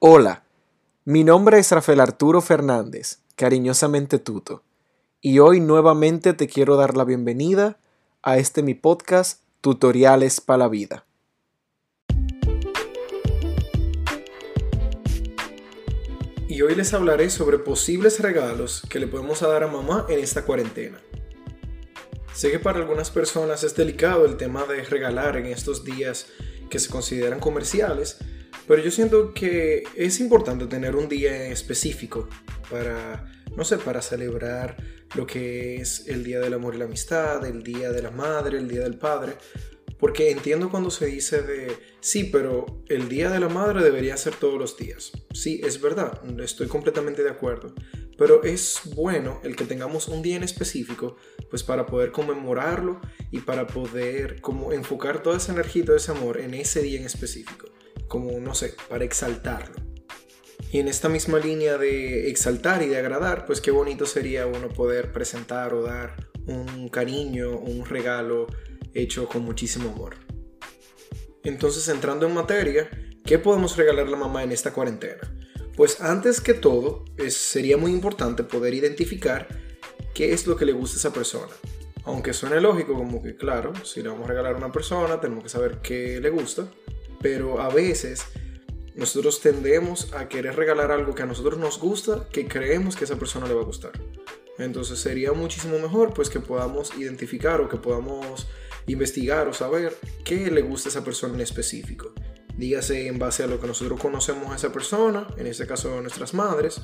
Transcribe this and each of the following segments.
Hola, mi nombre es Rafael Arturo Fernández, cariñosamente Tuto, y hoy nuevamente te quiero dar la bienvenida a este mi podcast Tutoriales para la Vida. Y hoy les hablaré sobre posibles regalos que le podemos dar a mamá en esta cuarentena. Sé que para algunas personas es delicado el tema de regalar en estos días que se consideran comerciales, pero yo siento que es importante tener un día específico para, no sé, para celebrar lo que es el Día del Amor y la Amistad, el Día de la Madre, el Día del Padre. Porque entiendo cuando se dice de, sí, pero el Día de la Madre debería ser todos los días. Sí, es verdad, estoy completamente de acuerdo. Pero es bueno el que tengamos un día en específico, pues para poder conmemorarlo y para poder como enfocar toda esa energía y todo ese amor en ese día en específico como, no sé, para exaltarlo. Y en esta misma línea de exaltar y de agradar, pues qué bonito sería uno poder presentar o dar un cariño, un regalo hecho con muchísimo amor. Entonces, entrando en materia, ¿qué podemos regalar a la mamá en esta cuarentena? Pues antes que todo, sería muy importante poder identificar qué es lo que le gusta a esa persona. Aunque suene lógico, como que claro, si le vamos a regalar a una persona, tenemos que saber qué le gusta pero a veces nosotros tendemos a querer regalar algo que a nosotros nos gusta, que creemos que a esa persona le va a gustar. Entonces sería muchísimo mejor pues que podamos identificar o que podamos investigar o saber qué le gusta a esa persona en específico. Dígase en base a lo que nosotros conocemos a esa persona, en este caso nuestras madres,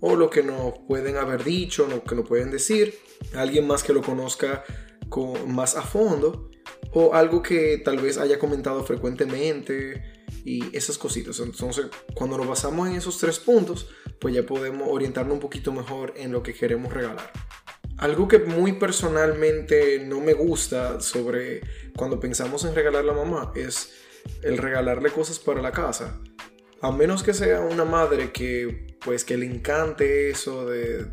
o lo que nos pueden haber dicho, lo que nos pueden decir, alguien más que lo conozca con, más a fondo o algo que tal vez haya comentado frecuentemente y esas cositas. Entonces, cuando nos basamos en esos tres puntos, pues ya podemos orientarnos un poquito mejor en lo que queremos regalar. Algo que muy personalmente no me gusta sobre cuando pensamos en regalar a la mamá es el regalarle cosas para la casa. A menos que sea una madre que pues que le encante eso de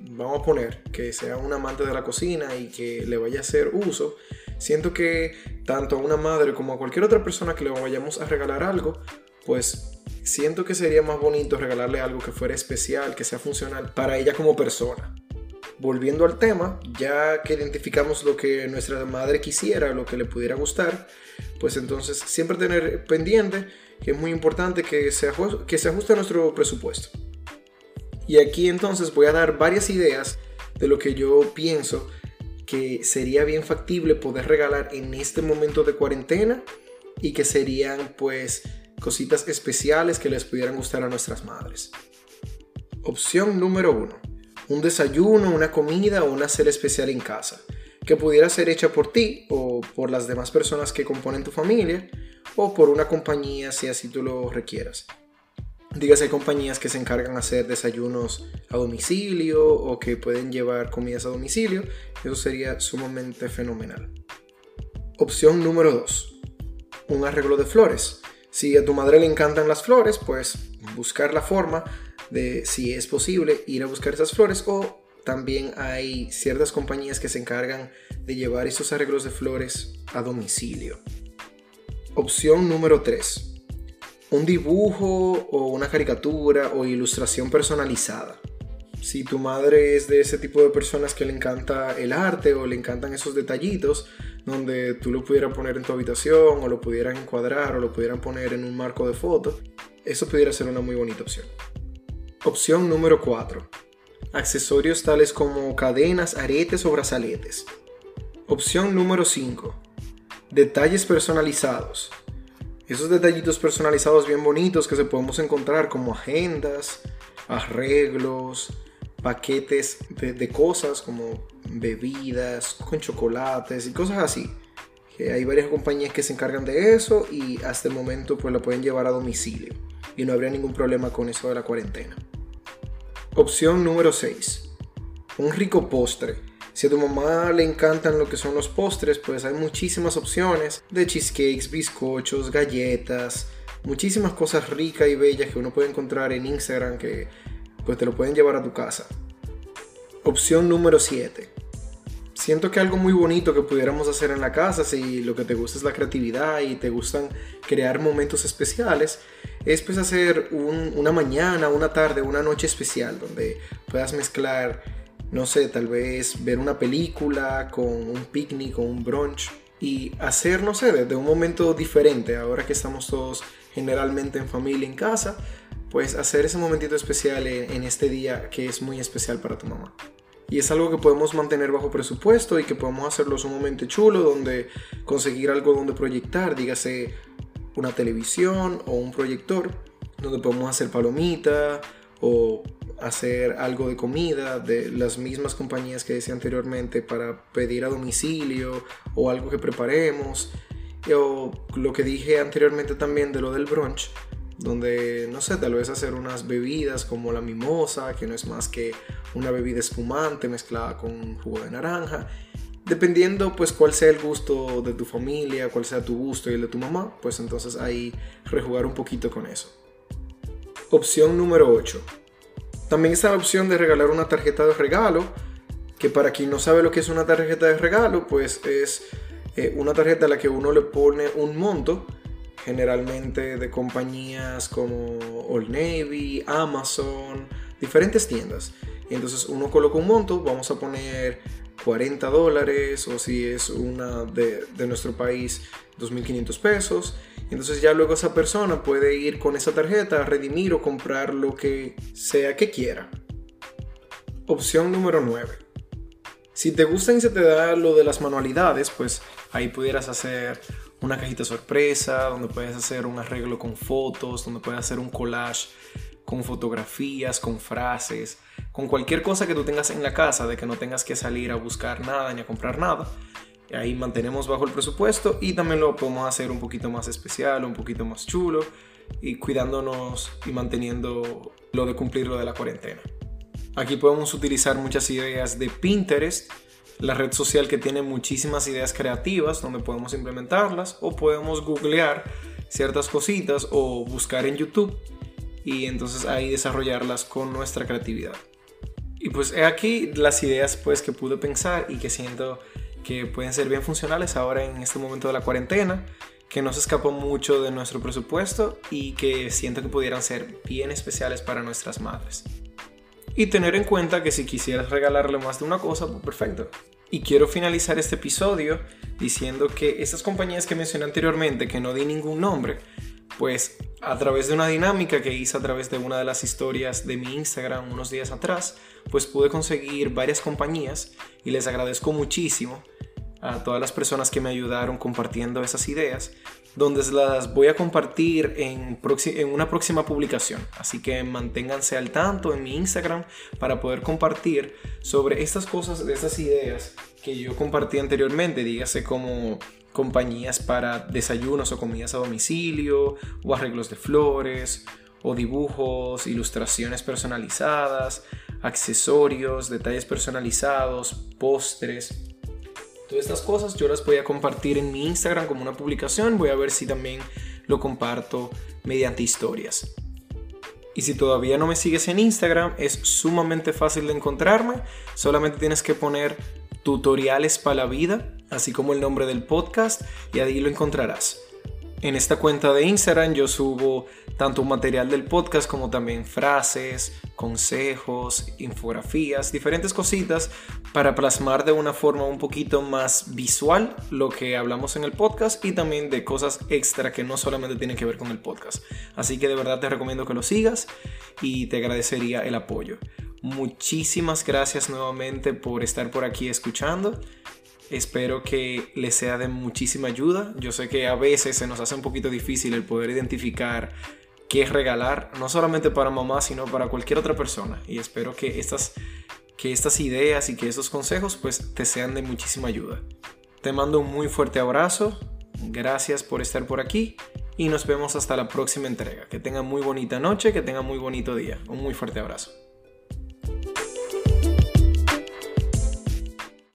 vamos a poner que sea un amante de la cocina y que le vaya a hacer uso, siento que tanto a una madre como a cualquier otra persona que le vayamos a regalar algo, pues siento que sería más bonito regalarle algo que fuera especial, que sea funcional para ella como persona. Volviendo al tema, ya que identificamos lo que nuestra madre quisiera, lo que le pudiera gustar, pues entonces siempre tener pendiente que es muy importante que se, que se ajuste a nuestro presupuesto. Y aquí entonces voy a dar varias ideas de lo que yo pienso que sería bien factible poder regalar en este momento de cuarentena y que serían pues cositas especiales que les pudieran gustar a nuestras madres. Opción número uno. Un desayuno, una comida o una cena especial en casa, que pudiera ser hecha por ti o por las demás personas que componen tu familia o por una compañía si así tú lo requieras. Dígase, hay compañías que se encargan de hacer desayunos a domicilio o que pueden llevar comidas a domicilio. Eso sería sumamente fenomenal. Opción número 2. Un arreglo de flores. Si a tu madre le encantan las flores, pues buscar la forma de, si es posible, ir a buscar esas flores o también hay ciertas compañías que se encargan de llevar esos arreglos de flores a domicilio. Opción número 3 un dibujo o una caricatura o ilustración personalizada. Si tu madre es de ese tipo de personas que le encanta el arte o le encantan esos detallitos, donde tú lo pudieras poner en tu habitación o lo pudieras encuadrar o lo pudieran poner en un marco de foto, eso pudiera ser una muy bonita opción. Opción número 4. Accesorios tales como cadenas, aretes o brazaletes. Opción número 5. Detalles personalizados esos detallitos personalizados bien bonitos que se podemos encontrar como agendas, arreglos, paquetes de, cosas como bebidas con chocolates y cosas así. Hay varias compañías que se encargan de eso y hasta el momento pues la pueden llevar a domicilio y no habría ningún problema con eso de la cuarentena. Opción número 6. Un rico postre si a tu mamá le encantan lo que son los postres, pues hay muchísimas opciones de cheesecakes, bizcochos, galletas, muchísimas cosas ricas y bellas que uno puede encontrar en Instagram que pues te lo pueden llevar a tu casa. Opción número 7. Siento que algo muy bonito que pudiéramos hacer en la casa, si lo que te gusta es la creatividad y te gustan crear momentos especiales, es pues hacer una mañana, una tarde, una noche especial donde puedas mezclar, no sé, tal vez ver una película con un picnic o un brunch y hacer, no sé, de un momento diferente, ahora que estamos todos generalmente en familia, en casa, pues hacer ese momentito especial en este día que es muy especial para tu mamá. Y es algo que podemos mantener bajo presupuesto y que podemos hacerlo sumamente chulo, donde conseguir algo donde proyectar, dígase una televisión o un proyector, donde podemos hacer palomita o hacer algo de comida de las mismas compañías que decía anteriormente para pedir a domicilio o algo que preparemos. O lo que dije anteriormente también de lo del brunch, donde, no sé, tal vez hacer unas bebidas como la mimosa, que no es más que una bebida espumante mezclada con jugo de naranja. Dependiendo pues cuál sea el gusto de tu familia, cuál sea tu gusto y el de tu mamá, pues entonces ahí rejugar un poquito con eso. Opción número 8. También está la opción de regalar una tarjeta de regalo, que para quien no sabe lo que es una tarjeta de regalo, pues es eh, una tarjeta a la que uno le pone un monto generalmente de compañías como Old Navy, Amazon, diferentes tiendas. Entonces uno coloca un monto, vamos a poner 40 dólares o si es una de, de nuestro país 2.500 pesos. Entonces ya luego esa persona puede ir con esa tarjeta a redimir o comprar lo que sea que quiera. Opción número 9. Si te gusta y se te da lo de las manualidades, pues ahí pudieras hacer una cajita sorpresa, donde puedes hacer un arreglo con fotos, donde puedes hacer un collage con fotografías, con frases, con cualquier cosa que tú tengas en la casa, de que no tengas que salir a buscar nada ni a comprar nada. Ahí mantenemos bajo el presupuesto y también lo podemos hacer un poquito más especial, un poquito más chulo y cuidándonos y manteniendo lo de cumplir lo de la cuarentena. Aquí podemos utilizar muchas ideas de Pinterest la red social que tiene muchísimas ideas creativas donde podemos implementarlas o podemos googlear ciertas cositas o buscar en YouTube y entonces ahí desarrollarlas con nuestra creatividad. Y pues he aquí las ideas pues que pude pensar y que siento que pueden ser bien funcionales ahora en este momento de la cuarentena, que no se escapó mucho de nuestro presupuesto y que siento que pudieran ser bien especiales para nuestras madres. Y tener en cuenta que si quisieras regalarle más de una cosa, pues perfecto. Y quiero finalizar este episodio diciendo que estas compañías que mencioné anteriormente, que no di ningún nombre, pues a través de una dinámica que hice a través de una de las historias de mi Instagram unos días atrás, pues pude conseguir varias compañías y les agradezco muchísimo a todas las personas que me ayudaron compartiendo esas ideas, donde las voy a compartir en, en, una próxima publicación. Así que manténganse al tanto en mi Instagram para poder compartir sobre estas cosas, de estas ideas que yo compartí anteriormente, dígase como compañías para desayunos o comidas a domicilio, o arreglos de flores, o dibujos, ilustraciones personalizadas, accesorios, detalles personalizados, postres, Todas estas cosas yo las voy a compartir en mi Instagram como una publicación. Voy a ver si también lo comparto mediante historias. Y si todavía no me sigues en Instagram, es sumamente fácil de encontrarme. Solamente tienes que poner tutoriales para la vida, así como el nombre del podcast, y ahí lo encontrarás. En esta cuenta de Instagram yo subo tanto material del podcast como también frases, consejos, infografías, diferentes cositas para plasmar de una forma un poquito más visual lo que hablamos en el podcast y también de cosas extra que no solamente tienen que ver con el podcast. Así que de verdad te recomiendo que lo sigas y te agradecería el apoyo. Muchísimas gracias nuevamente por estar por aquí escuchando. Espero que les sea de muchísima ayuda. Yo sé que a veces se nos hace un poquito difícil el poder identificar qué regalar, no solamente para mamá, sino para cualquier otra persona. Y espero que estas, que estas ideas y que estos consejos pues te sean de muchísima ayuda. Te mando un muy fuerte abrazo. Gracias por estar por aquí y nos vemos hasta la próxima entrega. Que tengan muy bonita noche, que tengan muy bonito día. Un muy fuerte abrazo.